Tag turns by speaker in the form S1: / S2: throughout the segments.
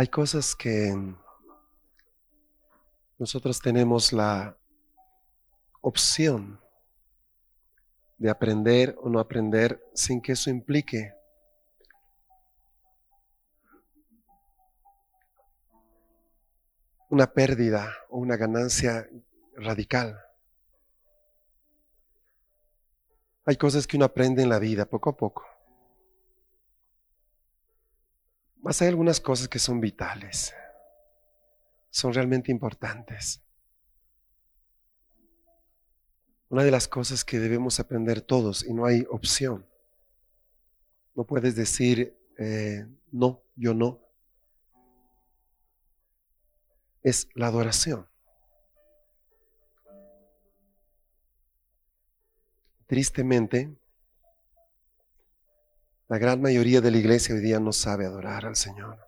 S1: Hay cosas que nosotros tenemos la opción de aprender o no aprender sin que eso implique una pérdida o una ganancia radical. Hay cosas que uno aprende en la vida poco a poco. Más hay algunas cosas que son vitales, son realmente importantes. Una de las cosas que debemos aprender todos, y no hay opción, no puedes decir, eh, no, yo no, es la adoración. Tristemente, la gran mayoría de la iglesia hoy día no sabe adorar al Señor.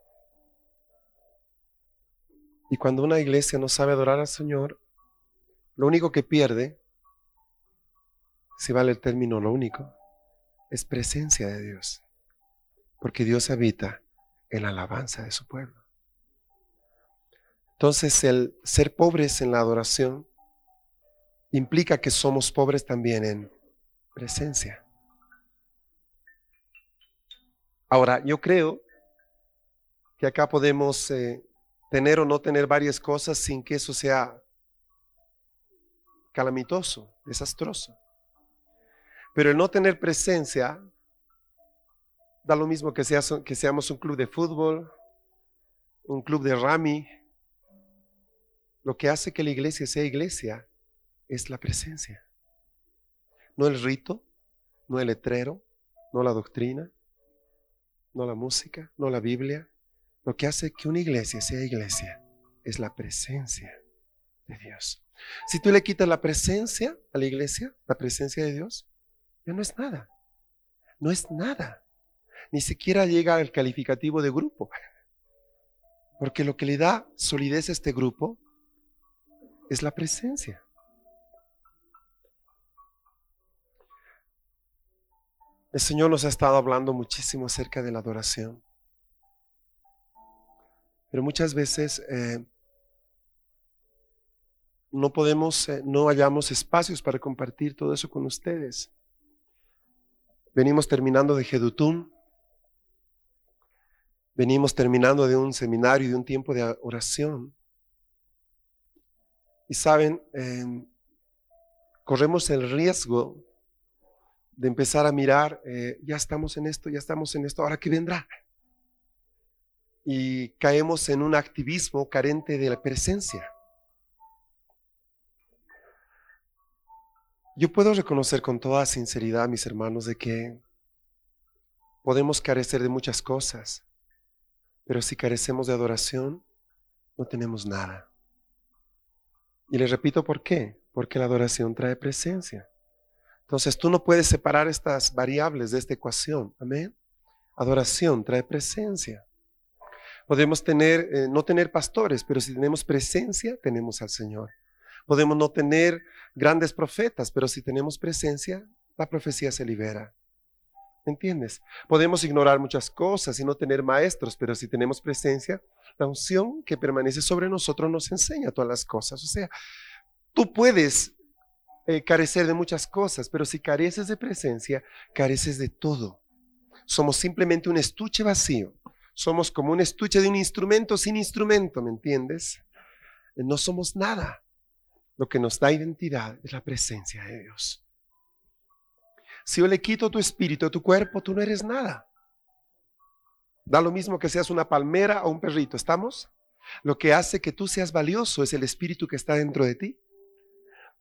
S1: Y cuando una iglesia no sabe adorar al Señor, lo único que pierde, si vale el término lo único, es presencia de Dios. Porque Dios habita en la alabanza de su pueblo. Entonces el ser pobres en la adoración implica que somos pobres también en presencia. Ahora, yo creo que acá podemos eh, tener o no tener varias cosas sin que eso sea calamitoso, desastroso. Pero el no tener presencia da lo mismo que, que seamos un club de fútbol, un club de rami. Lo que hace que la iglesia sea iglesia es la presencia. No el rito, no el letrero, no la doctrina, no la música, no la Biblia. Lo que hace que una iglesia sea iglesia es la presencia de Dios. Si tú le quitas la presencia a la iglesia, la presencia de Dios, ya no es nada. No es nada. Ni siquiera llega al calificativo de grupo. Porque lo que le da solidez a este grupo es la presencia. El Señor nos ha estado hablando muchísimo acerca de la adoración. Pero muchas veces eh, no podemos, eh, no hallamos espacios para compartir todo eso con ustedes. Venimos terminando de Jedutún. Venimos terminando de un seminario y de un tiempo de oración. Y saben, eh, corremos el riesgo de empezar a mirar, eh, ya estamos en esto, ya estamos en esto, ahora qué vendrá. Y caemos en un activismo carente de la presencia. Yo puedo reconocer con toda sinceridad, mis hermanos, de que podemos carecer de muchas cosas, pero si carecemos de adoración, no tenemos nada. Y les repito por qué, porque la adoración trae presencia. Entonces tú no puedes separar estas variables de esta ecuación. Amén. Adoración trae presencia. Podemos tener, eh, no tener pastores, pero si tenemos presencia, tenemos al Señor. Podemos no tener grandes profetas, pero si tenemos presencia, la profecía se libera. ¿Entiendes? Podemos ignorar muchas cosas y no tener maestros, pero si tenemos presencia, la unción que permanece sobre nosotros nos enseña todas las cosas. O sea, tú puedes eh, carecer de muchas cosas, pero si careces de presencia, careces de todo. Somos simplemente un estuche vacío. Somos como un estuche de un instrumento sin instrumento, ¿me entiendes? No somos nada. Lo que nos da identidad es la presencia de Dios. Si yo le quito tu espíritu tu cuerpo, tú no eres nada. Da lo mismo que seas una palmera o un perrito, ¿estamos? Lo que hace que tú seas valioso es el espíritu que está dentro de ti.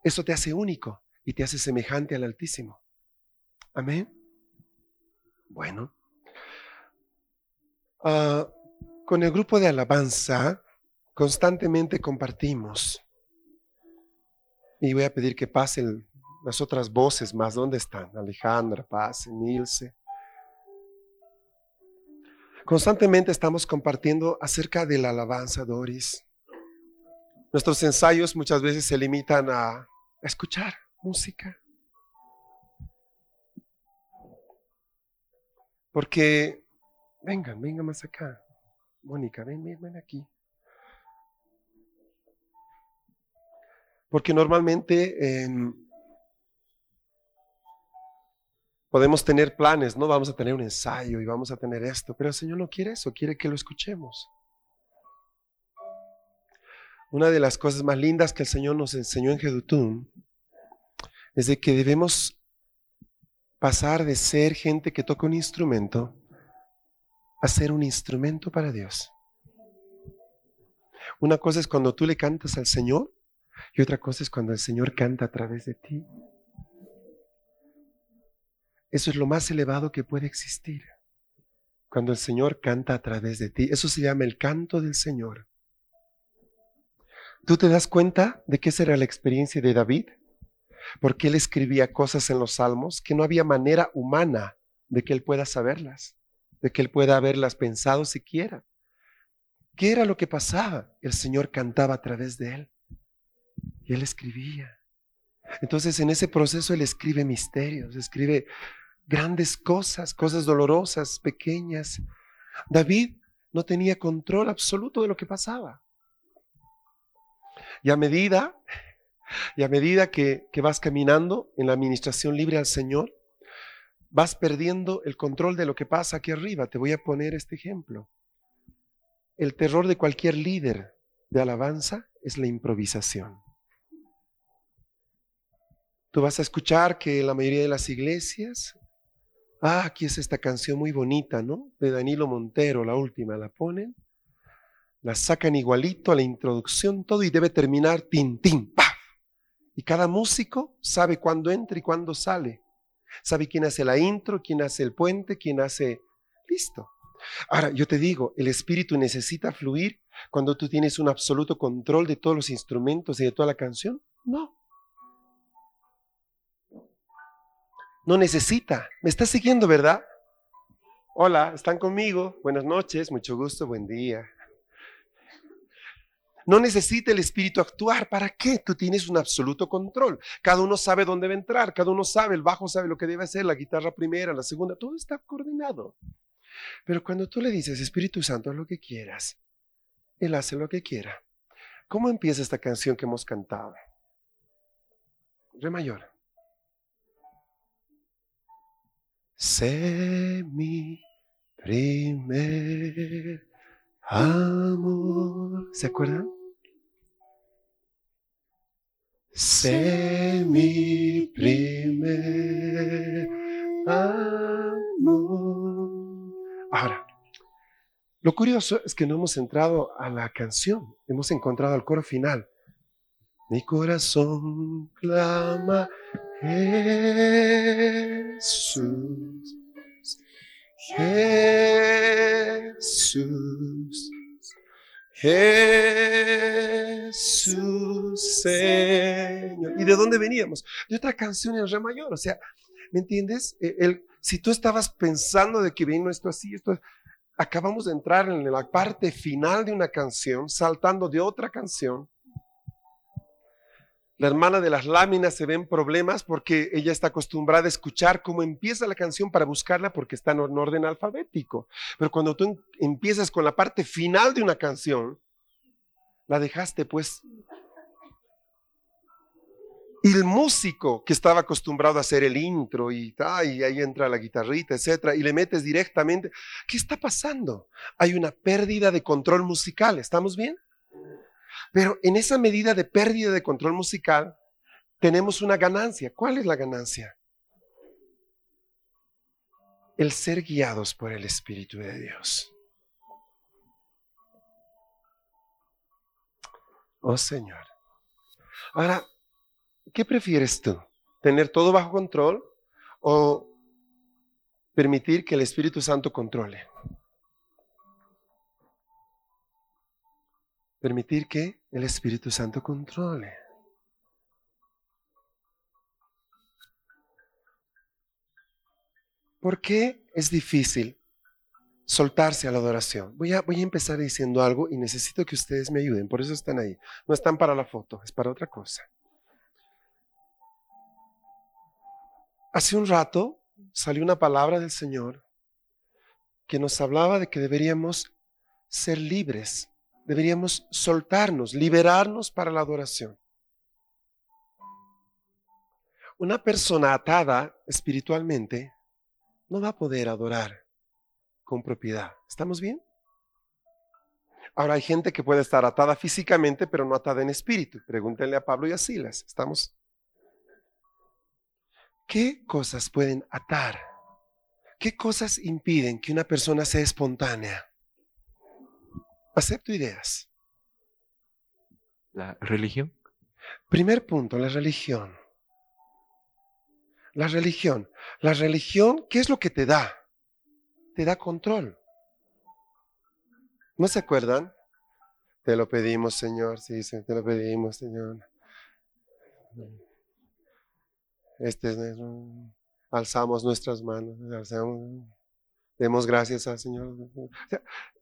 S1: Eso te hace único y te hace semejante al Altísimo. Amén. Bueno, ah, con el grupo de alabanza constantemente compartimos. Y voy a pedir que pasen las otras voces más. ¿Dónde están? Alejandra, Paz, Nilce. Constantemente estamos compartiendo acerca de la alabanza, Doris. Nuestros ensayos muchas veces se limitan a escuchar música. Porque, vengan, vengan más acá. Mónica, ven, ven, ven aquí. Porque normalmente em, podemos tener planes, ¿no? Vamos a tener un ensayo y vamos a tener esto, pero el Señor no quiere eso, quiere que lo escuchemos. Una de las cosas más lindas que el Señor nos enseñó en Jedutun es de que debemos pasar de ser gente que toca un instrumento a ser un instrumento para Dios. Una cosa es cuando tú le cantas al Señor y otra cosa es cuando el Señor canta a través de ti. Eso es lo más elevado que puede existir. Cuando el Señor canta a través de ti. Eso se llama el canto del Señor. ¿Tú te das cuenta de que esa era la experiencia de David? Porque él escribía cosas en los salmos que no había manera humana de que él pueda saberlas, de que él pueda haberlas pensado siquiera. ¿Qué era lo que pasaba? El Señor cantaba a través de él y él escribía. Entonces en ese proceso él escribe misterios, escribe grandes cosas, cosas dolorosas, pequeñas. David no tenía control absoluto de lo que pasaba. Y a medida, y a medida que, que vas caminando en la administración libre al Señor, vas perdiendo el control de lo que pasa aquí arriba. Te voy a poner este ejemplo. El terror de cualquier líder de alabanza es la improvisación. Tú vas a escuchar que la mayoría de las iglesias, ah, aquí es esta canción muy bonita, ¿no? De Danilo Montero, la última, la ponen la sacan igualito a la introducción, todo y debe terminar tin, tin, pa. Y cada músico sabe cuándo entra y cuándo sale. Sabe quién hace la intro, quién hace el puente, quién hace... Listo. Ahora, yo te digo, el espíritu necesita fluir cuando tú tienes un absoluto control de todos los instrumentos y de toda la canción. No. No necesita. Me estás siguiendo, ¿verdad? Hola, ¿están conmigo? Buenas noches, mucho gusto, buen día. No necesita el Espíritu actuar. ¿Para qué? Tú tienes un absoluto control. Cada uno sabe dónde va a entrar, cada uno sabe, el bajo sabe lo que debe hacer, la guitarra primera, la segunda, todo está coordinado. Pero cuando tú le dices, Espíritu Santo, haz lo que quieras, Él hace lo que quiera. ¿Cómo empieza esta canción que hemos cantado? Re mayor. Sé mi primer amor. ¿Se acuerdan? Sé mi primer amor. Ahora, lo curioso es que no hemos entrado a la canción, hemos encontrado al coro final. Mi corazón clama Jesús. Jesús. Jesús Señor. ¿Y de dónde veníamos? De otra canción en re mayor. O sea, ¿me entiendes? E, el, si tú estabas pensando de que vino esto así, esto, acabamos de entrar en la parte final de una canción, saltando de otra canción la hermana de las láminas se ven problemas porque ella está acostumbrada a escuchar cómo empieza la canción para buscarla porque está en orden alfabético. Pero cuando tú empiezas con la parte final de una canción, la dejaste pues. Y el músico que estaba acostumbrado a hacer el intro y, y ahí entra la guitarrita, etcétera, y le metes directamente, ¿qué está pasando? Hay una pérdida de control musical, ¿estamos bien? Pero en esa medida de pérdida de control musical, tenemos una ganancia. ¿Cuál es la ganancia? El ser guiados por el Espíritu de Dios. Oh Señor. Ahora, ¿qué prefieres tú? ¿Tener todo bajo control o permitir que el Espíritu Santo controle. Permitir que el Espíritu Santo controle. ¿Por qué es difícil soltarse a la adoración? Voy a, voy a empezar diciendo algo y necesito que ustedes me ayuden, por eso están ahí. No están para la foto, es para otra cosa. Hace un rato salió una palabra del Señor que nos hablaba de que deberíamos ser libres, deberíamos soltarnos, liberarnos para la adoración. Una persona atada espiritualmente no va a poder adorar con propiedad. ¿Estamos bien? Ahora hay gente que puede estar atada físicamente, pero no atada en espíritu. Pregúntenle a Pablo y a Silas. ¿Estamos? ¿Qué cosas pueden atar? ¿Qué cosas impiden que una persona sea espontánea? Acepto ideas.
S2: La religión.
S1: Primer punto, la religión. La religión. La religión, ¿qué es lo que te da? Te da control. ¿No se acuerdan? Te lo pedimos, Señor. Sí, te lo pedimos, Señor. Este es, alzamos nuestras manos, demos gracias al Señor.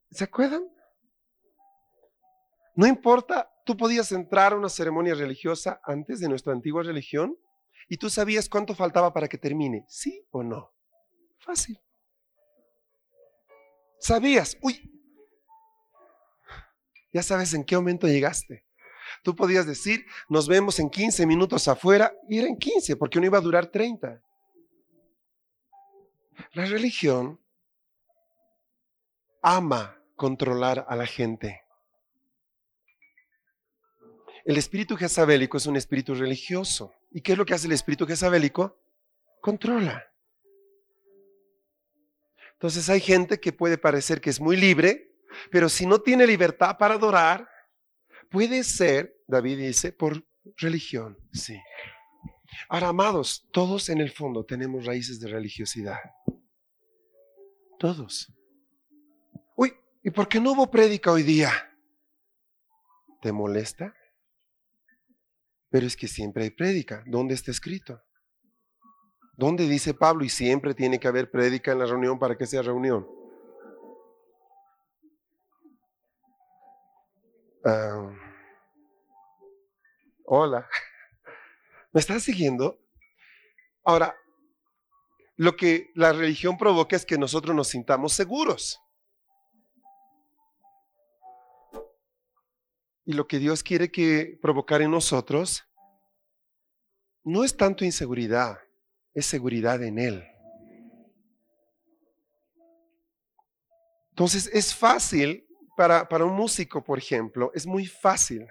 S1: ¿Se acuerdan? No importa, tú podías entrar a una ceremonia religiosa antes de nuestra antigua religión y tú sabías cuánto faltaba para que termine, ¿sí o no? Fácil. Sabías, uy, ya sabes en qué momento llegaste. Tú podías decir, nos vemos en 15 minutos afuera, y era en 15, porque no iba a durar 30. La religión ama controlar a la gente. El espíritu jezabélico es un espíritu religioso. ¿Y qué es lo que hace el espíritu jezabélico? Controla. Entonces hay gente que puede parecer que es muy libre, pero si no tiene libertad para adorar, puede ser, David dice, por religión, sí. Ahora, amados, todos en el fondo tenemos raíces de religiosidad. Todos. Uy, ¿y por qué no hubo prédica hoy día? ¿Te molesta? Pero es que siempre hay prédica. ¿Dónde está escrito? ¿Dónde dice Pablo? Y siempre tiene que haber prédica en la reunión para que sea reunión. Hola. ¿Me estás siguiendo? Ahora, lo que la religión provoca es que nosotros nos sintamos seguros. Y lo que Dios quiere que provocar en nosotros no es tanto inseguridad, es seguridad en Él. Entonces es fácil para, para un músico, por ejemplo, es muy fácil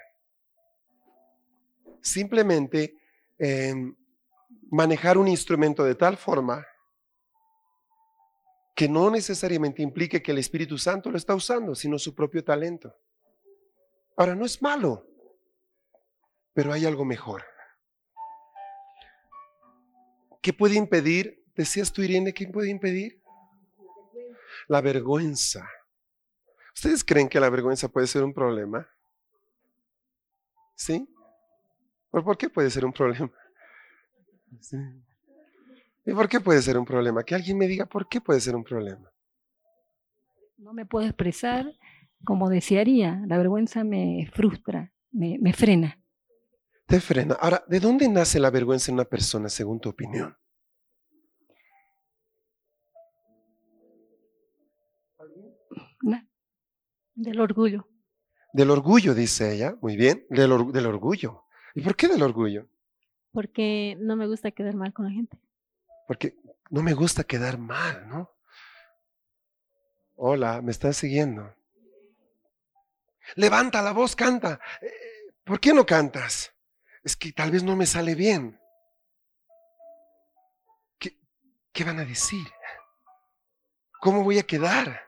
S1: simplemente em, manejar un instrumento de tal forma que no necesariamente implique que el Espíritu Santo lo está usando, sino su propio talento. Ahora, no es malo, pero hay algo mejor. ¿Qué puede impedir? Decías tú, Irene, ¿qué puede impedir? La vergüenza. ¿Ustedes creen que la vergüenza puede ser un problema? ¿Sí? ¿Por qué puede ser un problema? ¿Y por qué puede ser un problema? Que alguien me diga por qué puede ser un problema.
S3: No me puedo expresar como desearía. La vergüenza me frustra, me, me frena.
S1: Te frena. Ahora, ¿de dónde nace la vergüenza en una persona, según tu opinión?
S3: Del orgullo.
S1: Del orgullo, dice ella. Muy bien, del, del orgullo. ¿Y por qué del orgullo?
S3: Porque no me gusta quedar mal con la gente.
S1: Porque no me gusta quedar mal, ¿no? Hola, ¿me estás siguiendo? Levanta la voz, canta. Eh, ¿Por qué no cantas? Es que tal vez no me sale bien. ¿Qué, qué van a decir? ¿Cómo voy a quedar?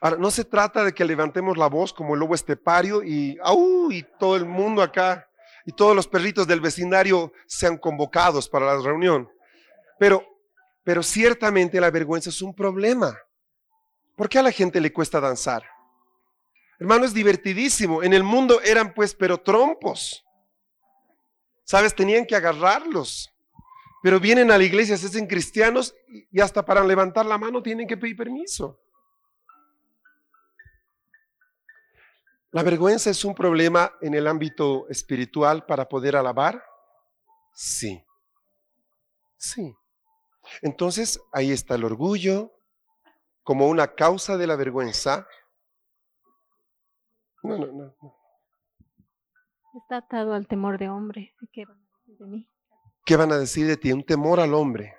S1: Ahora, no se trata de que levantemos la voz como el lobo estepario y, ¡au! y todo el mundo acá y todos los perritos del vecindario sean convocados para la reunión. Pero, pero ciertamente la vergüenza es un problema. ¿Por qué a la gente le cuesta danzar? Hermano, es divertidísimo. En el mundo eran pues, pero trompos. ¿Sabes? Tenían que agarrarlos. Pero vienen a la iglesia, se hacen cristianos y hasta para levantar la mano tienen que pedir permiso. ¿La vergüenza es un problema en el ámbito espiritual para poder alabar? Sí. Sí. Entonces ahí está el orgullo como una causa de la vergüenza. No, no, no.
S3: Está atado al temor de hombre. ¿Qué van a decir de mí?
S1: ¿Qué van a decir de ti? Un temor al hombre.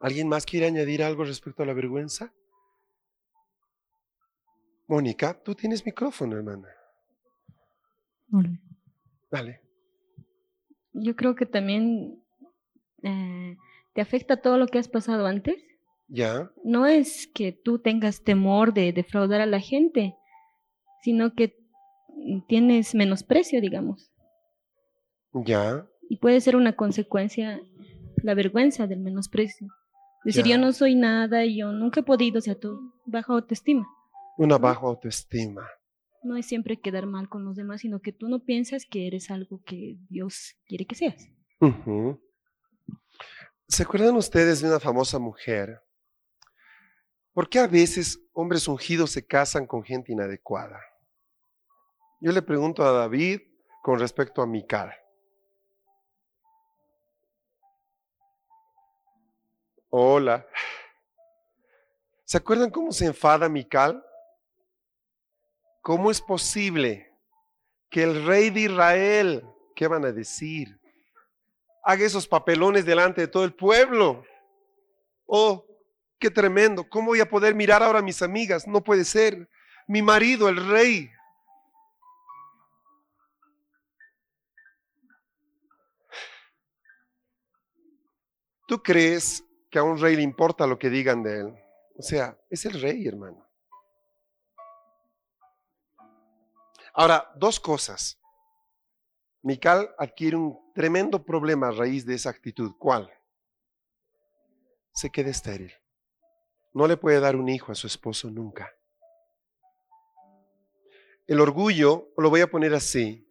S1: ¿Alguien más quiere añadir algo respecto a la vergüenza? Mónica, tú tienes micrófono, hermana.
S4: Hola.
S1: Dale.
S4: Yo creo que también eh, te afecta todo lo que has pasado antes.
S1: Ya,
S4: No es que tú tengas temor de defraudar a la gente, sino que tienes menosprecio, digamos.
S1: ya.
S4: Y puede ser una consecuencia la vergüenza del menosprecio. Decir,
S1: Ya.
S4: yo no soy nada, yo nunca he podido, o sea, tu baja autoestima.
S1: Una baja autoestima.
S4: No es siempre quedar mal con los demás, sino que tú no piensas que eres algo que Dios quiere que seas.
S1: ¿Se acuerdan ustedes de una famosa mujer? ¿Por qué a veces hombres ungidos se casan con gente inadecuada? Yo le pregunto a David con respecto a Mical. Hola. ¿Se acuerdan cómo se enfada Mical? ¿Cómo es posible que el rey de Israel, qué van a decir? Haga esos papelones delante de todo el pueblo. Oh, qué tremendo. ¿Cómo voy a poder mirar ahora a mis amigas? No puede ser. Mi marido, el rey. ¿Tú crees que a un rey le importa lo que digan de él? O sea, es el rey, hermano. Ahora, dos cosas. Mical adquiere un tremendo problema a raíz de esa actitud. ¿Cuál? Se queda estéril. No le puede dar un hijo a su esposo nunca. El orgullo, lo voy a poner así,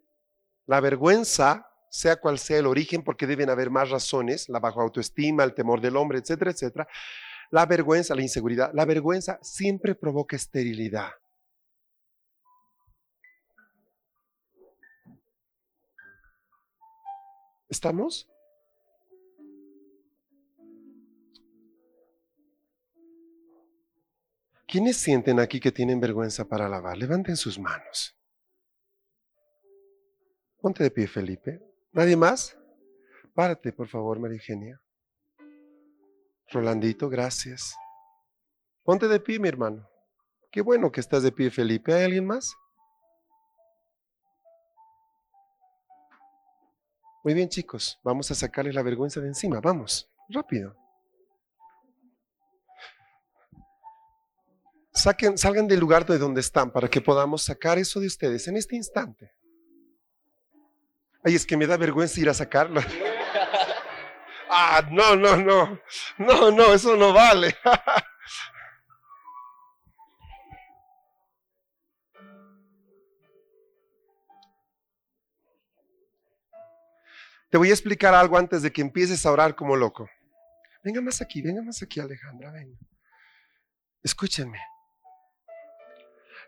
S1: la vergüenza, sea cual sea el origen, porque deben haber más razones, la baja autoestima, el temor del hombre, etcétera, etcétera. La vergüenza, la inseguridad, la vergüenza siempre provoca esterilidad. ¿Estamos? ¿Quiénes sienten aquí que tienen vergüenza para lavar? Levanten sus manos. Ponte de pie, Felipe. ¿Nadie más? Párate, por favor, María Eugenia. Rolandito, gracias. Ponte de pie, mi hermano. Qué bueno que estás de pie, Felipe. ¿Hay alguien más? Muy bien, chicos. Vamos a sacarles la vergüenza de encima. Vamos, rápido. Saquen, salgan del lugar de donde están para que podamos sacar eso de ustedes en este instante. Ay, es que me da vergüenza ir a sacarlo. Ah, no, no, no. No, no, eso no vale. Te voy a explicar algo antes de que empieces a orar como loco. Venga más aquí, venga más aquí, Alejandra, venga. Escúchenme.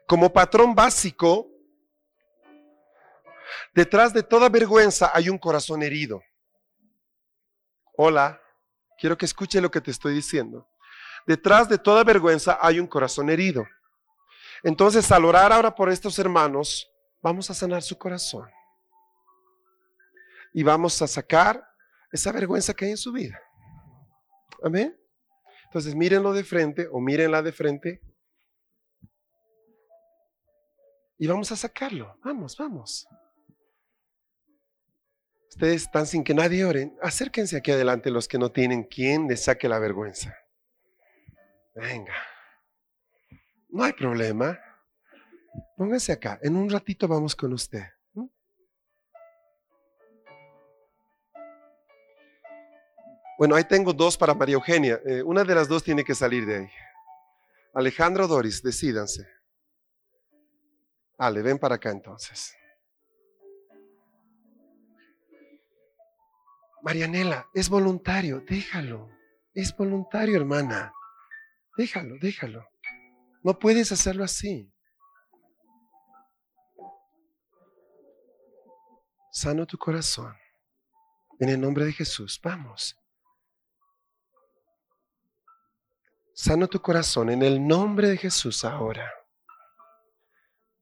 S1: Como patrón básico, detrás de toda vergüenza hay un corazón herido. Hola, quiero que escuche lo que te estoy diciendo. Detrás de toda vergüenza hay un corazón herido. Entonces, al orar ahora por estos hermanos, vamos a sanar su corazón. Y vamos a sacar esa vergüenza que hay en su vida. Amén. Entonces, mírenlo de frente o mírenla de frente. Y vamos a sacarlo. Vamos, vamos. Ustedes están sin que nadie oren. Acérquense aquí adelante los que no tienen quien les saque la vergüenza. Venga. No hay problema. Pónganse acá. En un ratito vamos con usted. Bueno, ahí tengo dos para María Eugenia. Eh, una de las dos tiene que salir de ahí. Alejandro Doris, decídanse. Ale, ven para acá entonces. Marianela, es voluntario, déjalo. Es voluntario, hermana. Déjalo, déjalo. No puedes hacerlo así. Sano tu corazón. En el nombre de Jesús, vamos. Sano tu corazón en el nombre de Jesús ahora.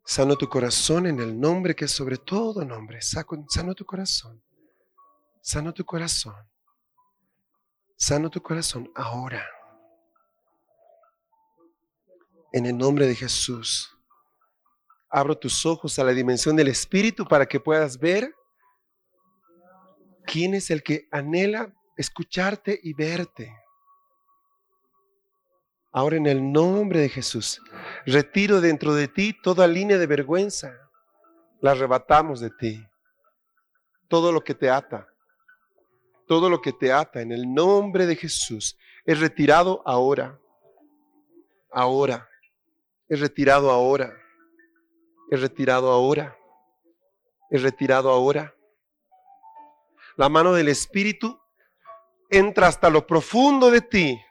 S1: Sano tu corazón en el nombre que es sobre todo nombre. Sano tu corazón. Sano tu corazón. Sano tu corazón ahora. En el nombre de Jesús. Abro tus ojos a la dimensión del Espíritu para que puedas ver quién es el que anhela escucharte y verte. Ahora en el nombre de Jesús, retiro dentro de ti toda línea de vergüenza. La arrebatamos de ti. Todo lo que te ata todo lo que te ata en el nombre de Jesús es retirado ahora. Ahora. Es retirado ahora. Es retirado ahora. Es retirado ahora. La mano del Espíritu entra hasta lo profundo de ti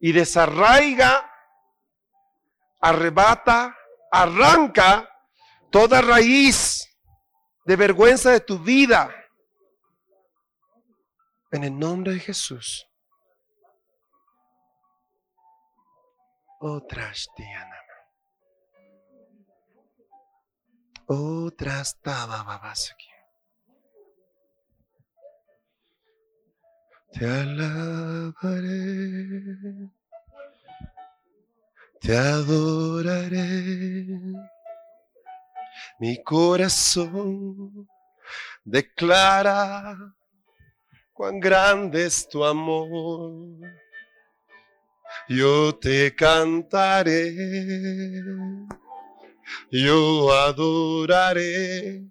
S1: y desarraiga, arrebata, arranca toda raíz de vergüenza de tu vida en el nombre de Jesús. Otras Diana. Otras aquí. Te alabaré. Te adoraré. Mi corazón declara cuán grande es tu amor. Yo te cantaré, yo adoraré,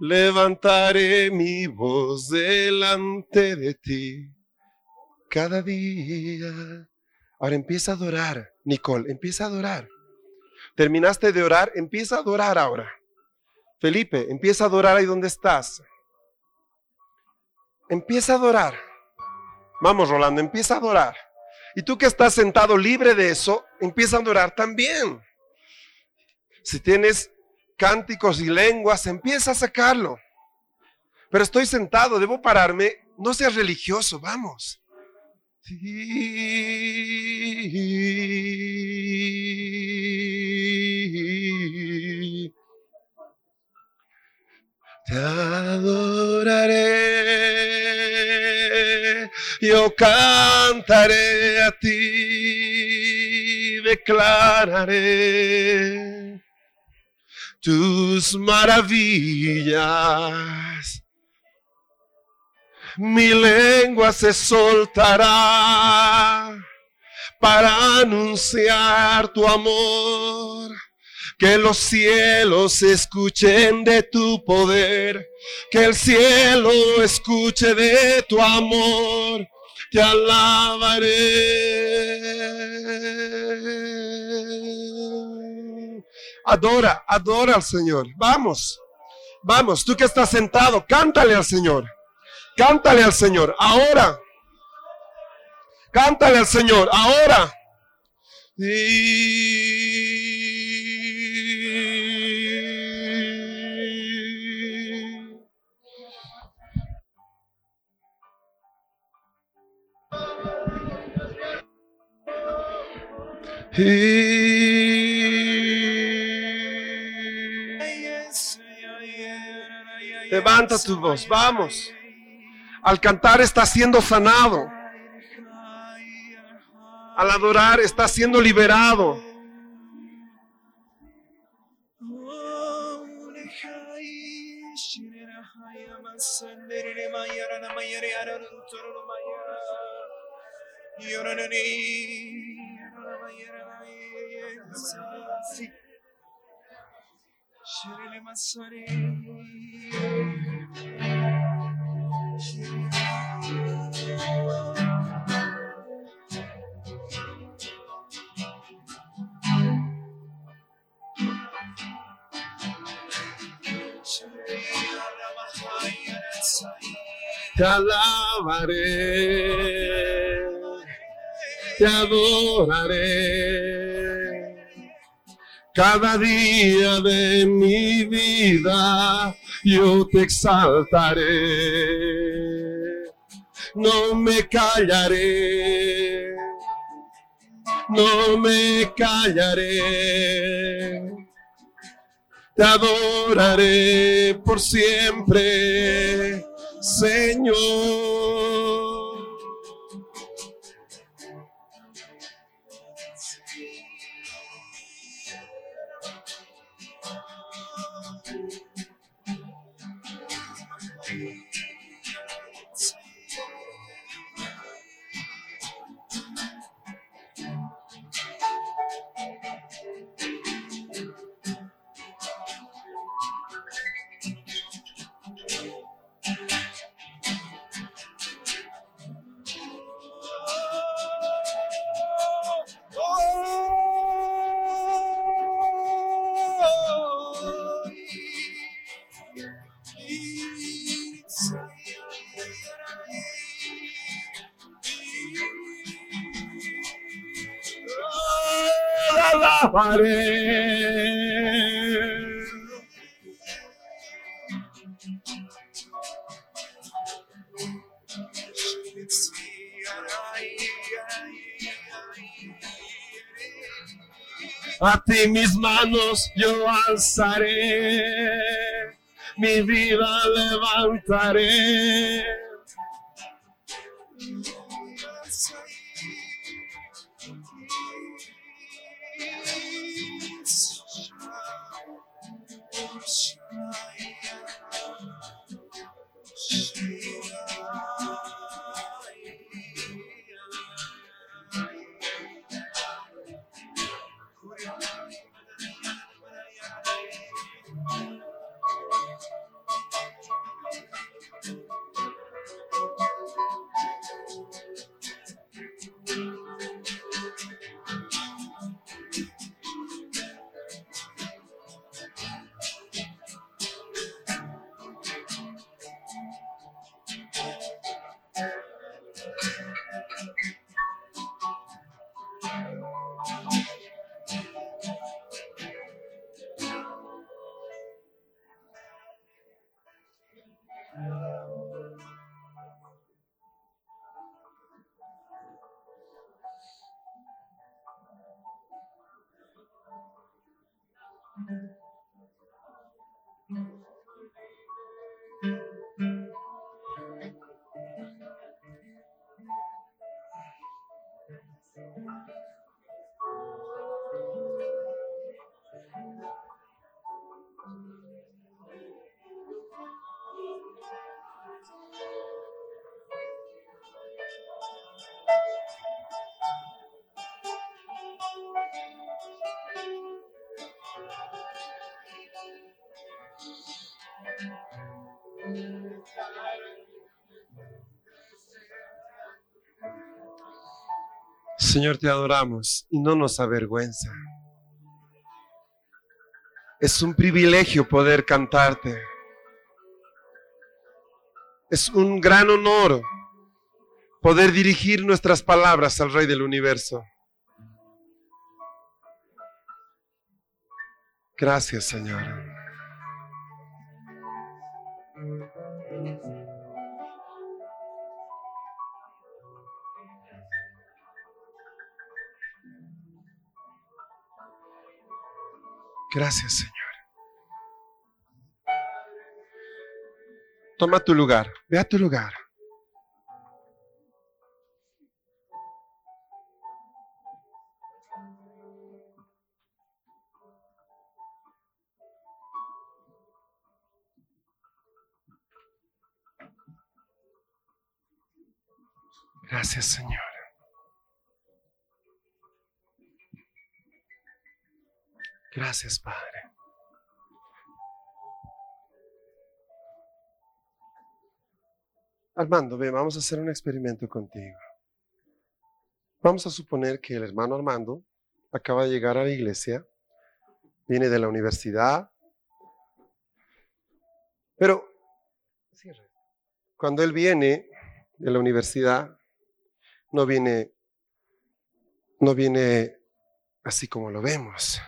S1: levantaré mi voz delante de ti cada día. Ahora empieza a adorar, Nicole, empieza a adorar. Terminaste de orar, empieza a adorar ahora. Felipe, empieza a adorar ahí donde estás. Empieza a adorar. Vamos, Rolando, empieza a adorar. Y tú que estás sentado libre de eso, empieza a adorar también. Si tienes cánticos y lenguas, empieza a sacarlo. Pero estoy sentado, debo pararme. No seas religioso, vamos. Te adoraré, yo cantaré a ti, declararé tus maravillas. Mi lengua se soltará para anunciar tu amor que los cielos escuchen de tu poder, que el cielo escuche de tu amor, te alabaré. Adora, adora al Señor. Vamos, vamos, tú que estás sentado, cántale al Señor. Cántale al Señor, ahora. Cántale al Señor, ahora. Levanta tu voz, vamos. Al cantar está siendo sanado. Al adorar está siendo liberado. te alabaré, te adoraré. Cada día de mi vida yo te exaltaré. No me callaré, no me callaré. Te adoraré por siempre, Señor. A ti mis manos yo alzaré, mi vida levantaré. Amen. Señor, te adoramos y no nos avergüenza. Es un privilegio poder cantarte. Es un gran honor poder dirigir nuestras palabras al Rey del Universo. Gracias, Señor. Gracias, Señor. Toma tu lugar, ve a tu lugar. Gracias, Señor. Gracias, Padre. Armando, ve, vamos a hacer un experimento contigo. Vamos a suponer que el hermano Armando acaba de llegar a la iglesia, viene de la universidad, Pero cuando él viene de la universidad, no viene, no viene así como lo vemos.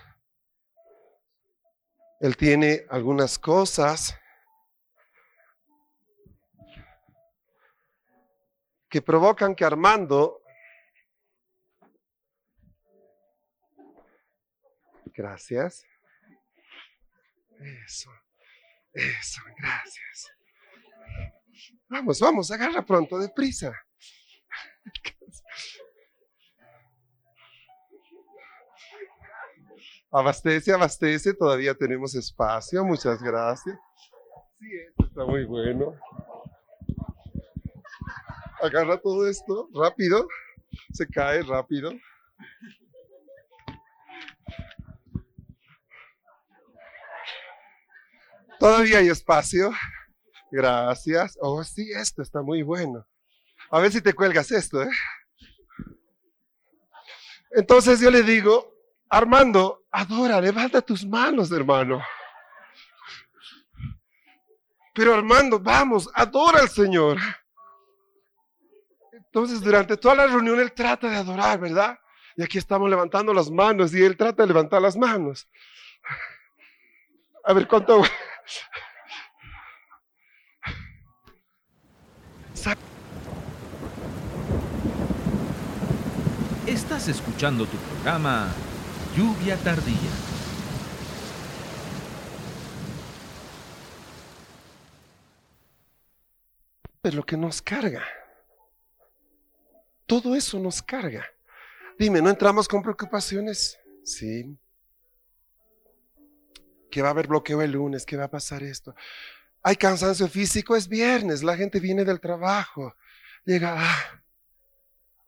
S1: Él tiene algunas cosas que provocan que Armando Gracias. Eso, eso, gracias. Vamos, vamos, agarra pronto, deprisa. Abastece, abastece, todavía tenemos espacio, muchas gracias. Sí, esto está muy bueno. Agarra todo esto, rápido, se cae rápido. Todavía hay espacio. Gracias. Oh, sí, esto está muy bueno. A ver si te cuelgas esto, ¿eh? Entonces yo le digo, Armando, adora, levanta tus manos, hermano. Pero Armando, vamos, adora al Señor. Entonces durante toda la reunión él trata de adorar, ¿verdad? Y aquí estamos levantando las manos y él trata de levantar las manos. A ver cuánto...
S5: Estás escuchando tu programa Lluvia Tardía.
S1: Es lo que nos carga. Todo eso nos carga. Dime, ¿no entramos con preocupaciones? Sí. Que va a haber bloqueo el lunes, que va a pasar esto. Hay cansancio físico, es viernes, la gente viene del trabajo, llega, ah,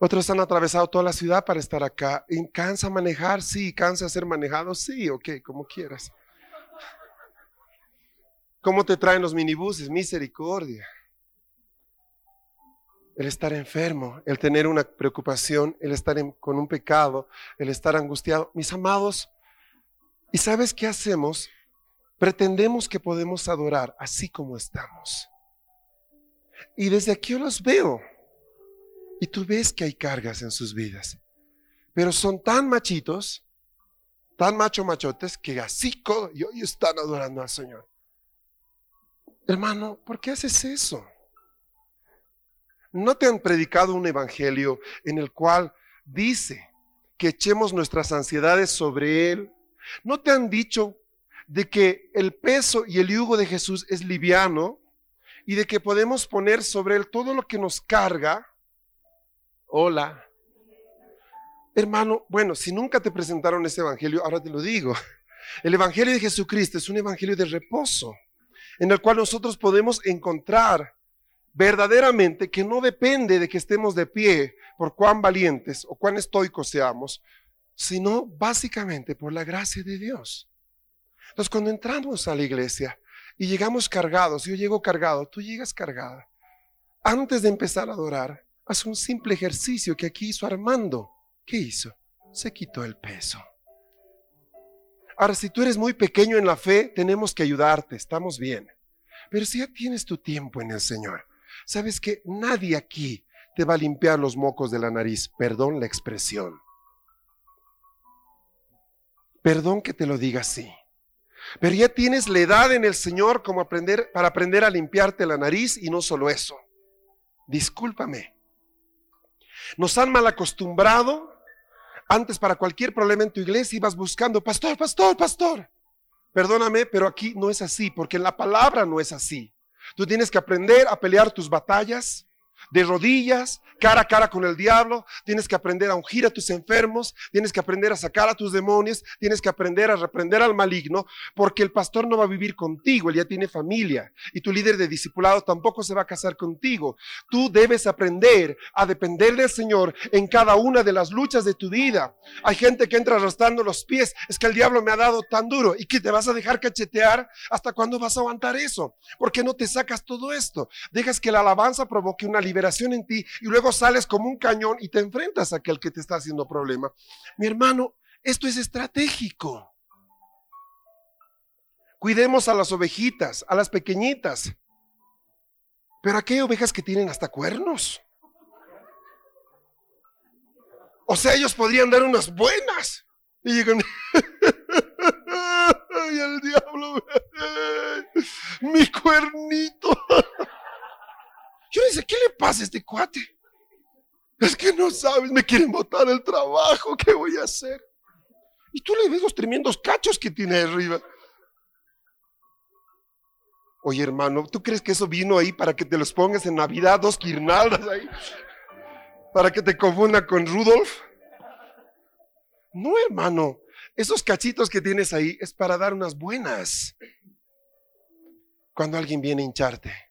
S1: otros han atravesado toda la ciudad para estar acá. ¿Y cansa manejar? Sí. ¿Cansa ser manejado? Sí. Ok, como quieras. ¿Cómo te traen los minibuses? Misericordia. El estar enfermo, el tener una preocupación, el estar con un pecado, el estar angustiado. Mis amados, ¿y sabes qué hacemos? Pretendemos que podemos adorar así como estamos. Y desde aquí yo los veo. Y tú ves que hay cargas en sus vidas. Pero son tan machitos, tan macho machotes, que así y hoy están adorando al Señor. Hermano, ¿por qué haces eso? ¿No te han predicado un evangelio en el cual dice que echemos nuestras ansiedades sobre Él? ¿No te han dicho de que el peso y el yugo de Jesús es liviano y de que podemos poner sobre Él todo lo que nos carga? Hola. Hermano, bueno, si nunca te presentaron ese evangelio, ahora te lo digo. El evangelio de Jesucristo es un evangelio de reposo, en el cual nosotros podemos encontrar verdaderamente que no depende de que estemos de pie por cuán valientes o cuán estoicos seamos, sino básicamente por la gracia de Dios. Entonces, cuando entramos a la iglesia y llegamos cargados, yo llego cargado, tú llegas cargada, antes de empezar a adorar, Haz un simple ejercicio que aquí hizo Armando. ¿Qué hizo? Se quitó el peso. Ahora, si tú eres muy pequeño en la fe, tenemos que ayudarte, estamos bien. Pero si ya tienes tu tiempo en el Señor, sabes que nadie aquí te va a limpiar los mocos de la nariz, perdón la expresión. Perdón que te lo diga así. Pero ya tienes la edad en el Señor como aprender para aprender a limpiarte la nariz y no solo eso. Discúlpame. Nos han mal acostumbrado. Antes para cualquier problema en tu iglesia ibas buscando, pastor, pastor, pastor. Perdóname, pero aquí no es así, porque en la palabra no es así. Tú tienes que aprender a pelear tus batallas de rodillas, cara a cara con el diablo, tienes que aprender a ungir a tus enfermos, tienes que aprender a sacar a tus demonios, tienes que aprender a reprender al maligno, porque el pastor no va a vivir contigo, él ya tiene familia y tu líder de discipulado tampoco se va a casar contigo. Tú debes aprender a depender del Señor en cada una de las luchas de tu vida. Hay gente que entra arrastrando los pies, es que el diablo me ha dado tan duro y que te vas a dejar cachetear, ¿hasta cuándo vas a aguantar eso? ¿Por qué no te sacas todo esto? Dejas que la alabanza provoque una liberación en ti y luego sales como un cañón y te enfrentas a aquel que te está haciendo problema. Mi hermano, esto es estratégico. Cuidemos a las ovejitas, a las pequeñitas. Pero aquí hay ovejas que tienen hasta cuernos. O sea, ellos podrían dar unas buenas. Y llegan. ¡Ay, el diablo! ¡Mi cuernito! Yo le dije, ¿qué le pasa a este cuate? Es que no sabes, me quieren botar el trabajo, ¿qué voy a hacer? Y tú le ves los tremendos cachos que tiene arriba. Oye, hermano, ¿tú crees que eso vino ahí para que te los pongas en Navidad, dos guirnaldas ahí? ¿Para que te confunda con Rudolf? No, hermano. Esos cachitos que tienes ahí es para dar unas buenas. Cuando alguien viene a hincharte.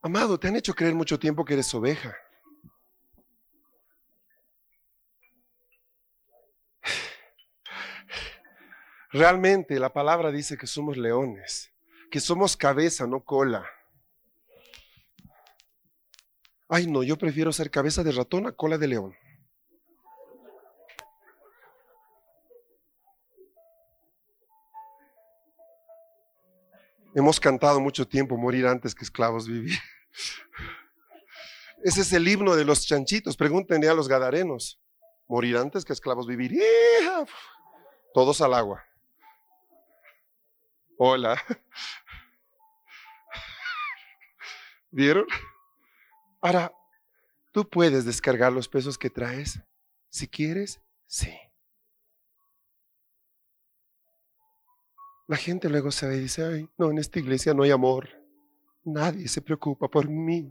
S1: Amado, te han hecho creer mucho tiempo que eres oveja. Realmente la palabra dice que somos leones, que somos cabeza, no cola. Ay, no, yo prefiero ser cabeza de ratón a cola de león. Hemos cantado mucho tiempo morir antes que esclavos vivir. Ese es el himno de los chanchitos. Pregúntenle a los gadarenos. Morir antes que esclavos vivir. Todos al agua. Hola. ¿Vieron? Ahora, tú puedes descargar los pesos que traes. Si quieres, sí. La gente luego se ve y dice, ay, no, en esta iglesia no hay amor. Nadie se preocupa por mí.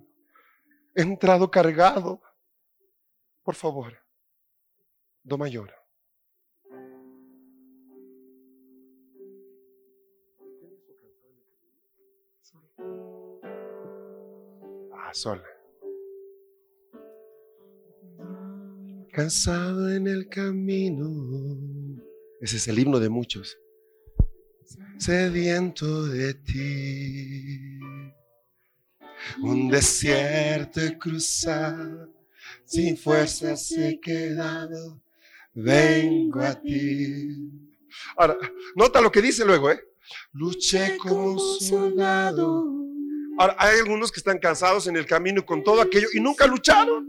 S1: He entrado cargado. Por favor, do mayor. Ah, sola. Cansado en el camino. Ese es el himno de muchos. Sediento de ti. Un desierto he cruzado, sin fuerzas he quedado. Vengo a ti. Ahora, nota lo que dice luego, ¿eh? Luché como un soldado. Ahora, hay algunos que están cansados en el camino con todo aquello y nunca lucharon.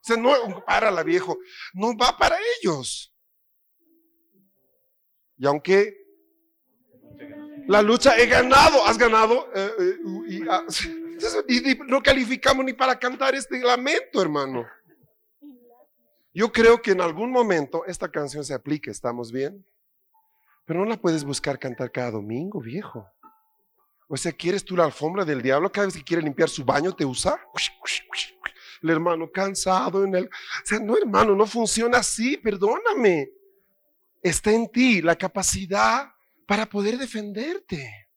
S1: O sea, no, para la viejo, no va para ellos. Y aunque la lucha he ganado, has ganado, eh, eh, ah, y, y no calificamos ni para cantar este lamento, hermano. Yo creo que en algún momento esta canción se aplique, ¿estamos bien? Pero no la puedes buscar cantar cada domingo, viejo. O sea, ¿quieres tú la alfombra del diablo? Cada vez que quiere limpiar su baño, te usa. El hermano cansado en el... O sea, no, hermano, no funciona así, perdóname. Está en ti la capacidad para poder defenderte.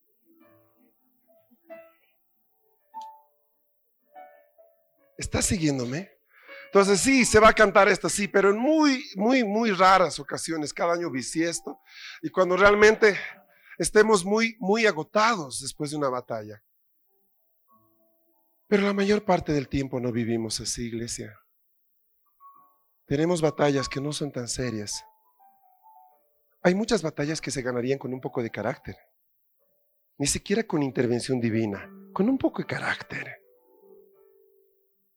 S1: ¿Estás siguiéndome? Entonces sí, se va a cantar esto, sí, pero en muy, muy, muy raras ocasiones, cada año bisiesto, y cuando realmente estemos muy, muy agotados después de una batalla. Pero la mayor parte del tiempo no vivimos así, iglesia. Tenemos batallas que no son tan serias. Hay muchas batallas que se ganarían con un poco de carácter. Ni siquiera con intervención divina, con un poco de carácter.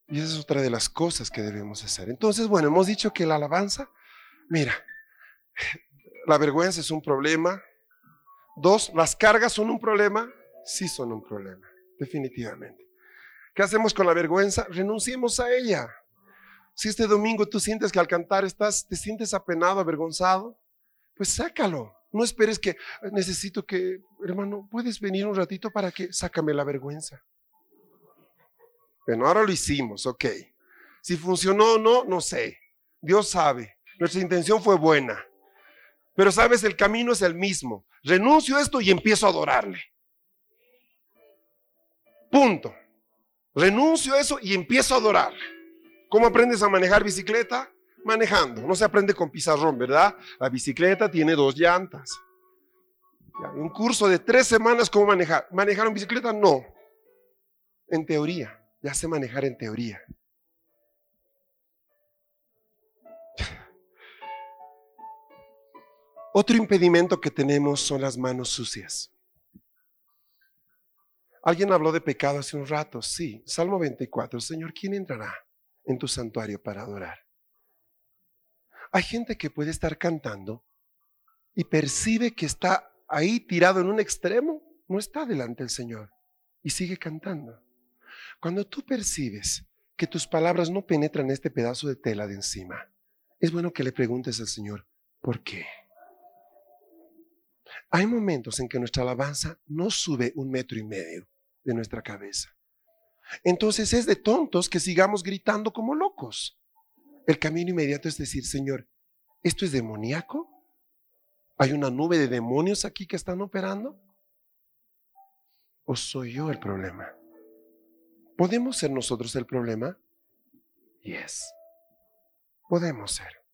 S1: Y esa es otra de las cosas que debemos hacer. Entonces, bueno, hemos dicho que la alabanza, mira, la vergüenza es un problema. Dos, las cargas son un problema. Sí son un problema, definitivamente. ¿Qué hacemos con la vergüenza? Renunciemos a ella. Si este domingo tú sientes que al cantar estás, te sientes apenado, avergonzado, pues sácalo. No esperes que necesito que, hermano, puedes venir un ratito para que sácame la vergüenza. Bueno, ahora lo hicimos, ok. Si funcionó o no, no sé. Dios sabe. Nuestra intención fue buena. Pero sabes, el camino es el mismo. Renuncio a esto y empiezo a adorarle. Punto. Renuncio a eso y empiezo a adorarle. ¿Cómo aprendes a manejar bicicleta? Manejando. No se aprende con pizarrón, ¿verdad? La bicicleta tiene dos llantas. Un curso de tres semanas, ¿cómo manejar? ¿Manejar una bicicleta? No. En teoría ya sé manejar en teoría. Otro impedimento que tenemos son las manos sucias. Alguien habló de pecado hace un rato. Sí, Salmo 24. Señor, ¿quién entrará en tu santuario para adorar? Hay gente que puede estar cantando y percibe que está ahí tirado en un extremo, no está delante del Señor y sigue cantando. Cuando tú percibes que tus palabras no penetran este pedazo de tela de encima, es bueno que le preguntes al Señor, ¿por qué? Hay momentos en que nuestra alabanza no sube un metro y medio de nuestra cabeza. Entonces es de tontos que sigamos gritando como locos. El camino inmediato es decir, Señor, ¿esto es demoníaco? ¿Hay una nube de demonios aquí que están operando? ¿O soy yo el problema? ¿Podemos ser nosotros el problema? Yes. Podemos ser.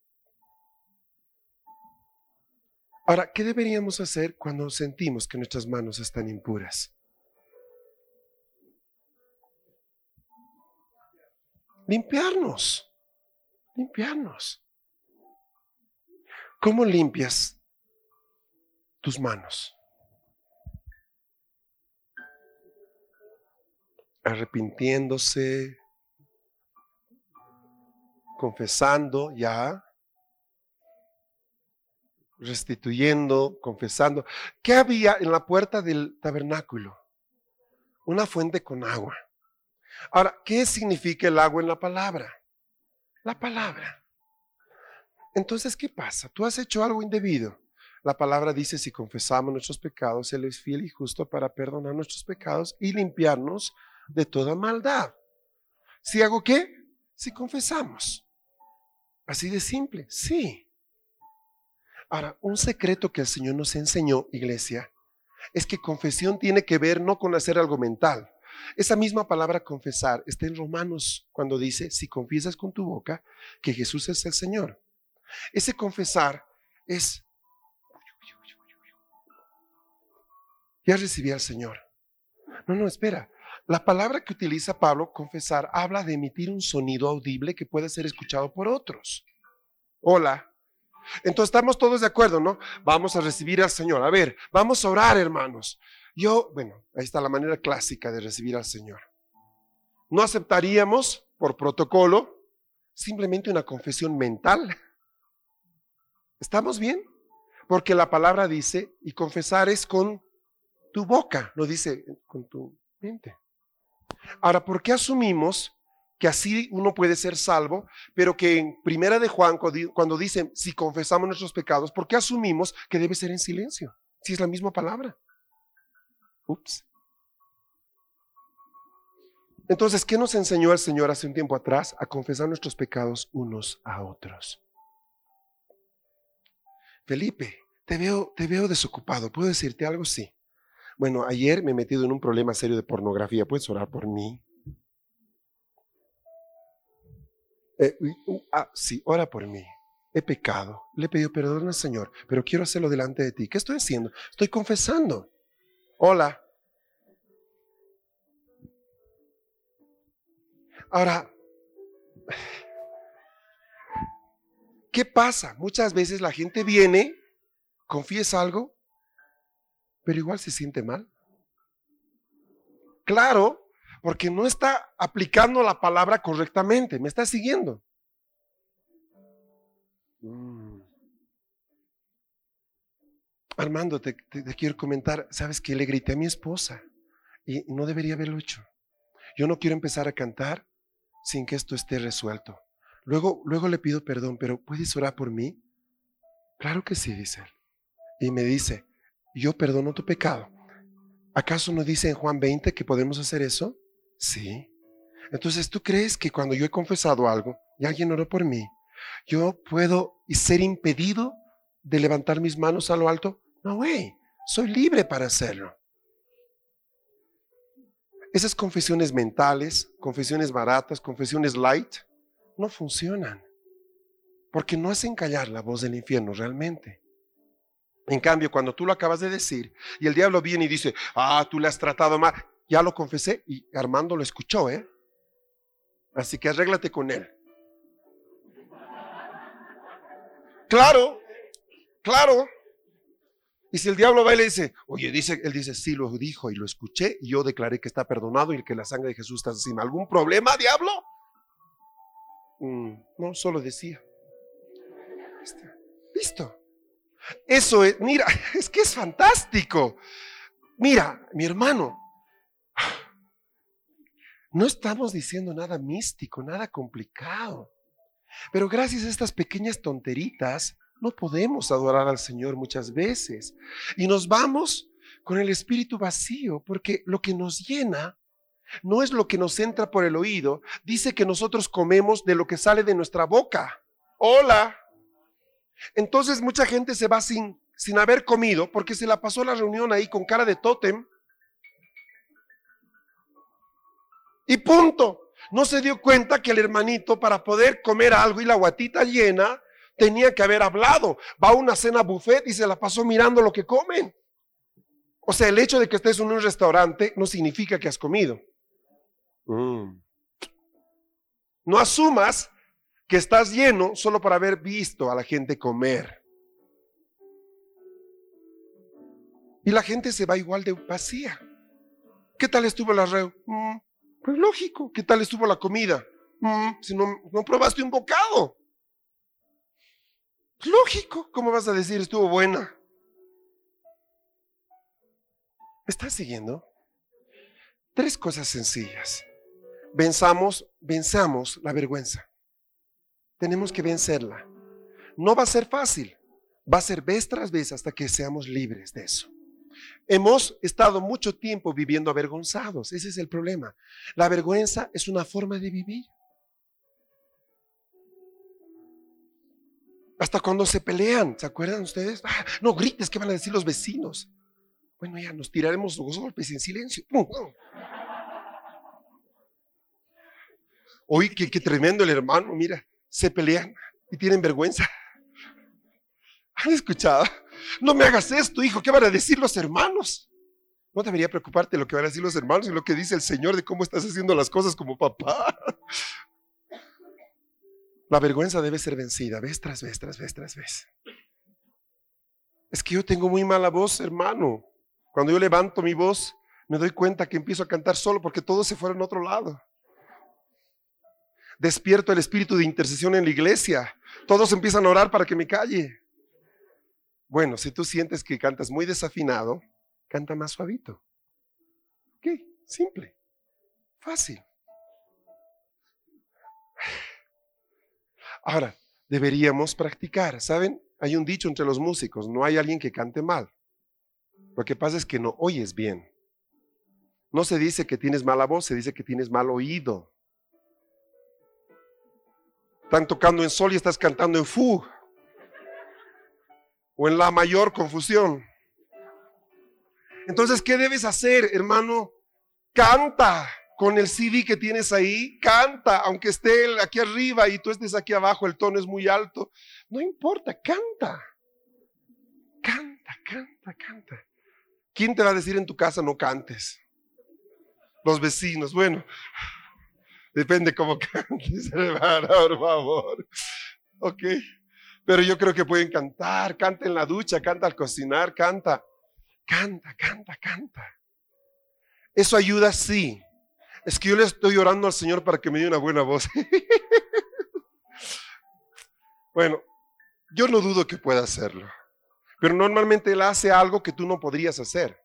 S1: Ahora, ¿qué deberíamos hacer cuando sentimos que nuestras manos están impuras? Limpiarnos. Limpiarnos. ¿Cómo limpias tus manos? Arrepintiéndose, confesando ya, restituyendo, confesando. ¿Qué había en la puerta del tabernáculo? Una fuente con agua. Ahora, ¿qué significa el agua en la palabra? La palabra. Entonces, ¿qué pasa? Tú has hecho algo indebido. La palabra dice, si confesamos nuestros pecados, Él es fiel y justo para perdonar nuestros pecados y limpiarnos de toda maldad. ¿Si hago qué? Si confesamos. Así de simple, sí. Ahora, un secreto que el Señor nos enseñó, iglesia, es que confesión tiene que ver no con hacer algo mental, esa misma palabra confesar está en Romanos cuando dice, si confiesas con tu boca que Jesús es el Señor. Ese confesar es, ya recibí al Señor. No, no, espera. La palabra que utiliza Pablo, confesar, habla de emitir un sonido audible que puede ser escuchado por otros. Hola. Entonces estamos todos de acuerdo, ¿no? Vamos a recibir al Señor. A ver, vamos a orar, hermanos. Yo, bueno, ahí está la manera clásica de recibir al Señor. No aceptaríamos, por protocolo, simplemente una confesión mental. ¿Estamos bien? Porque la palabra dice, y confesar es con tu boca, no dice con tu mente. Ahora, ¿por qué asumimos que así uno puede ser salvo, pero que en primera de Juan, cuando dicen si confesamos nuestros pecados, ¿por qué asumimos que debe ser en silencio? Si es la misma palabra. Ups. Entonces, ¿qué nos enseñó el Señor hace un tiempo atrás? A confesar nuestros pecados unos a otros. Felipe, te veo, te veo desocupado. ¿Puedo decirte algo? Sí. Bueno, ayer me he metido en un problema serio de pornografía. ¿Puedes orar por mí? Eh, ah, sí, ora por mí. He pecado. Le he pedido perdón al Señor, pero quiero hacerlo delante de ti. ¿Qué estoy haciendo? Estoy confesando. Hola. Ahora, ¿qué pasa? Muchas veces la gente viene, confiesa algo, pero igual se siente mal. Claro, porque no está aplicando la palabra correctamente, me está siguiendo. Mm. Armando, te, quiero comentar, sabes que le grité a mi esposa y no debería haberlo hecho. Yo no quiero empezar a cantar sin que esto esté resuelto. Luego, luego le pido perdón, pero ¿puedes orar por mí? Claro que sí, dice él. Y me dice, yo perdono tu pecado. ¿Acaso no dice en Juan 20 que podemos hacer eso? Sí. Entonces, ¿tú crees que cuando yo he confesado algo y alguien oró por mí, yo puedo ser impedido de levantar mis manos a lo alto? No, güey, soy libre para hacerlo. Esas confesiones mentales, confesiones baratas, confesiones light, no funcionan. Porque no hacen callar la voz del infierno realmente. En cambio, cuando tú lo acabas de decir y el diablo viene y dice, ah, tú le has tratado mal, ya lo confesé y Armando lo escuchó, ¿eh? Así que arréglate con él. Claro, claro. Y si el diablo va y le dice, oye, dice, él dice, sí, lo dijo y lo escuché y yo declaré que está perdonado y que la sangre de Jesús está encima. ¿Algún problema, diablo? Mm, no, solo decía. Listo. Eso es, mira, es que es fantástico. Mira, mi hermano, no estamos diciendo nada místico, nada complicado. Pero gracias a estas pequeñas tonteritas, no podemos adorar al Señor muchas veces. Y nos vamos con el espíritu vacío, porque lo que nos llena no es lo que nos entra por el oído. Dice que nosotros comemos de lo que sale de nuestra boca. Hola. Entonces mucha gente se va sin, sin haber comido porque se la pasó la reunión ahí con cara de tótem Y punto. No se dio cuenta que el hermanito para poder comer algo y la guatita llena tenía que haber hablado. Va a una cena buffet y se la pasó mirando lo que comen. O sea, el hecho de que estés en un restaurante no significa que has comido. Mm. No asumas que estás lleno solo por haber visto a la gente comer. Y la gente se va igual de vacía. ¿Qué tal estuvo la reunión? Mm. Pues lógico, ¿qué tal estuvo la comida? Mm, si no, no probaste un bocado. Lógico, ¿cómo vas a decir estuvo buena? ¿Me estás siguiendo? Tres cosas sencillas. Venzamos, venzamos la vergüenza. Tenemos que vencerla. No va a ser fácil. Va a ser vez tras vez hasta que seamos libres de eso. Hemos estado mucho tiempo viviendo avergonzados. Ese es el problema. La vergüenza es una forma de vivir. Hasta cuando se pelean, ¿se acuerdan ustedes? Ah, no grites, ¿qué van a decir los vecinos? Bueno, ya nos tiraremos los golpes en silencio. Hoy, qué, qué tremendo el hermano, mira, se pelean y tienen vergüenza. ¿Han escuchado? No me hagas esto, hijo, ¿qué van a decir los hermanos? No debería preocuparte lo que van a decir los hermanos y lo que dice el Señor de cómo estás haciendo las cosas como papá. La vergüenza debe ser vencida, vez tras vez, tras vez, tras vez. Es que yo tengo muy mala voz, hermano. Cuando yo levanto mi voz, me doy cuenta que empiezo a cantar solo porque todos se fueron a otro lado. Despierto el espíritu de intercesión en la iglesia. Todos empiezan a orar para que me calle. Bueno, si tú sientes que cantas muy desafinado, canta más suavito. Ok, simple, fácil. Ahora, deberíamos practicar, ¿saben? Hay un dicho entre los músicos, no hay alguien que cante mal. Lo que pasa es que no oyes bien. No se dice que tienes mala voz, se dice que tienes mal oído. Están tocando en sol y estás cantando en fu o en la mayor confusión. Entonces, ¿qué debes hacer, hermano? Canta con el CD que tienes ahí, canta, aunque esté aquí arriba y tú estés aquí abajo, el tono es muy alto. No importa, canta. Canta, canta, canta. ¿Quién te va a decir en tu casa no cantes? Los vecinos, bueno, depende cómo cantes, por favor. Ok. Pero yo creo que pueden cantar, canta en la ducha, canta al cocinar, canta, canta, canta, canta. Eso ayuda, sí. Es que yo le estoy orando al Señor para que me dé una buena voz. bueno, yo no dudo que pueda hacerlo. Pero normalmente Él hace algo que tú no podrías hacer.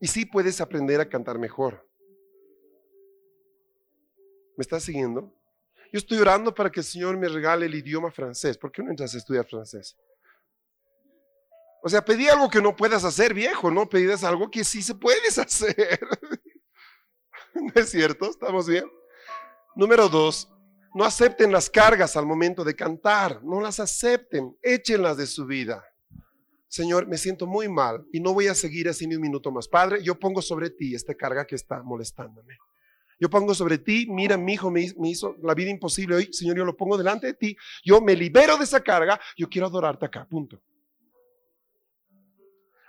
S1: Y sí puedes aprender a cantar mejor. ¿Me estás siguiendo? Yo estoy orando para que el Señor me regale el idioma francés. ¿Por qué no entras a estudiar francés? O sea, pedí algo que no puedas hacer, viejo, ¿no? Pedías algo que sí se puedes hacer. ¿No es cierto? ¿Estamos bien? Número dos, no acepten las cargas al momento de cantar. No las acepten. Échenlas de su vida. Señor, me siento muy mal y no voy a seguir así ni un minuto más. Padre, yo pongo sobre ti esta carga que está molestándome. Yo pongo sobre ti, mira, mi hijo me, hizo la vida imposible hoy, Señor, yo lo pongo delante de ti, yo me libero de esa carga, yo quiero adorarte acá, punto.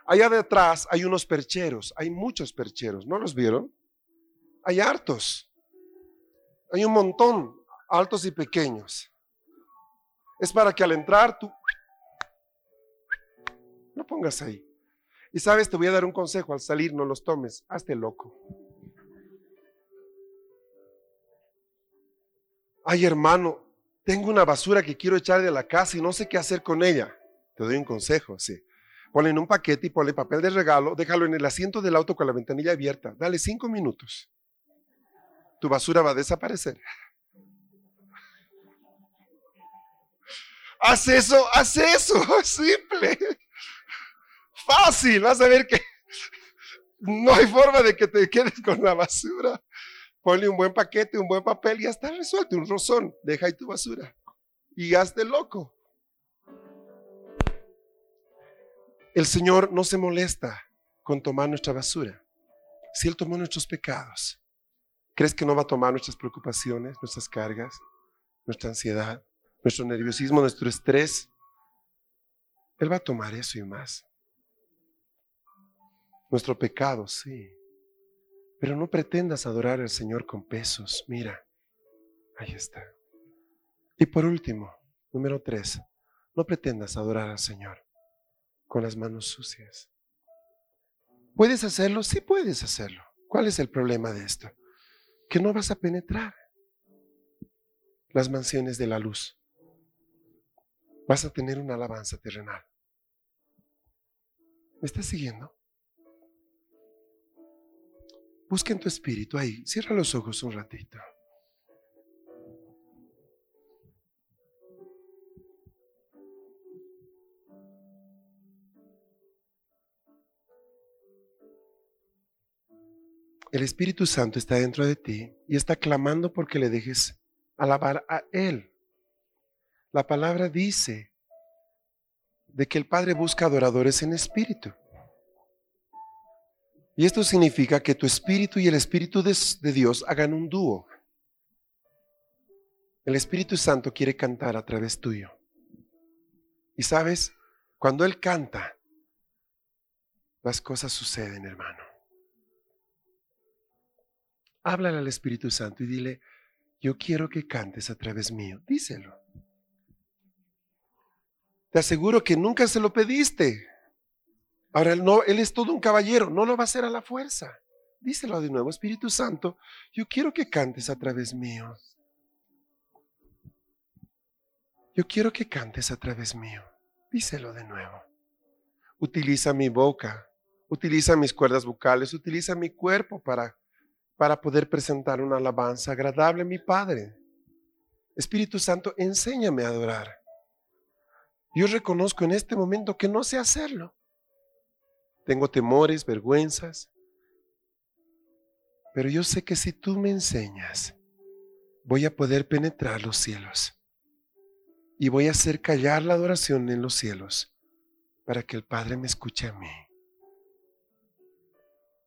S1: Allá detrás hay unos percheros, hay muchos percheros, ¿no los vieron? Hay hartos, hay un montón, altos y pequeños. Es para que al entrar tú No pongas ahí. Y sabes, te voy a dar un consejo. Al salir, no los tomes. Hazte loco. Ay, hermano, tengo una basura que quiero echar de la casa y no sé qué hacer con ella. Te doy un consejo, sí. Ponle en un paquete y ponle papel de regalo, déjalo en el asiento del auto con la ventanilla abierta. Dale cinco minutos. Tu basura va a desaparecer. Haz eso, haz eso, simple. Fácil, vas a ver que no hay forma de que te quedes con la basura. Ponle un buen paquete, un buen papel y ya está resuelto, un rozón. Deja ahí tu basura. Y hazte loco. El Señor no se molesta con tomar nuestra basura. Si Él tomó nuestros pecados, ¿crees que no va a tomar nuestras preocupaciones, nuestras cargas, nuestra ansiedad, nuestro nerviosismo, nuestro estrés? Él va a tomar eso y más. Nuestro pecado, sí. Pero no pretendas adorar al Señor con pesos. Mira, ahí está. Y por último, número tres, no pretendas adorar al Señor con las manos sucias. ¿Puedes hacerlo? Sí puedes hacerlo. ¿Cuál es el problema de esto? Que no vas a penetrar las mansiones de la luz. Vas a tener una alabanza terrenal. ¿Me estás siguiendo? Busca en tu espíritu ahí. Cierra los ojos un ratito. El Espíritu Santo está dentro de ti y está clamando porque le dejes alabar a Él. La palabra dice de que el Padre busca adoradores en espíritu. Y esto significa que tu espíritu y el espíritu de, Dios hagan un dúo. El Espíritu Santo quiere cantar a través tuyo. Y sabes, cuando Él canta, las cosas suceden, hermano. Háblale al Espíritu Santo y dile, yo quiero que cantes a través mío. Díselo. Te aseguro que nunca se lo pediste. Ahora él, no, él es todo un caballero, no lo va a hacer a la fuerza. Díselo de nuevo, Espíritu Santo, yo quiero que cantes a través mío. Yo quiero que cantes a través mío. Díselo de nuevo. Utiliza mi boca, utiliza mis cuerdas vocales, utiliza mi cuerpo para para poder presentar una alabanza agradable a mi Padre. Espíritu Santo, enséñame a adorar. Yo reconozco en este momento que no sé hacerlo. Tengo temores, vergüenzas, pero yo sé que si tú me enseñas, voy a poder penetrar los cielos y voy a hacer callar la adoración en los cielos para que el Padre me escuche a mí.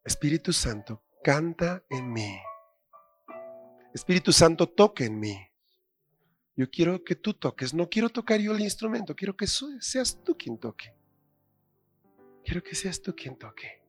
S1: Espíritu Santo, canta en mí. Espíritu Santo, toque en mí. Yo quiero que tú toques, no quiero tocar yo el instrumento, quiero que seas tú quien toque. Quiero que seas tú quien toque.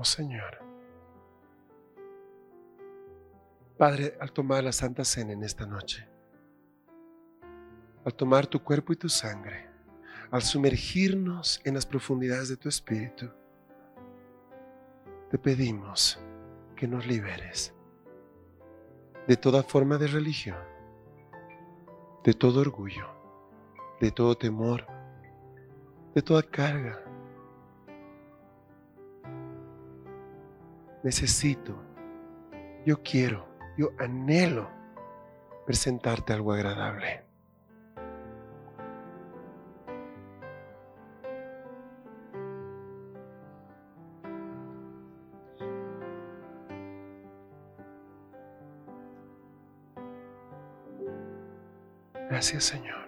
S1: Oh Señor. Padre, al tomar la Santa Cena en esta noche, al tomar tu cuerpo y tu sangre, al sumergirnos en las profundidades de tu espíritu, te pedimos que nos liberes de toda forma de religión, de todo orgullo, de todo temor, de toda carga, necesito, yo quiero, yo anhelo presentarte algo agradable. Gracias Señor.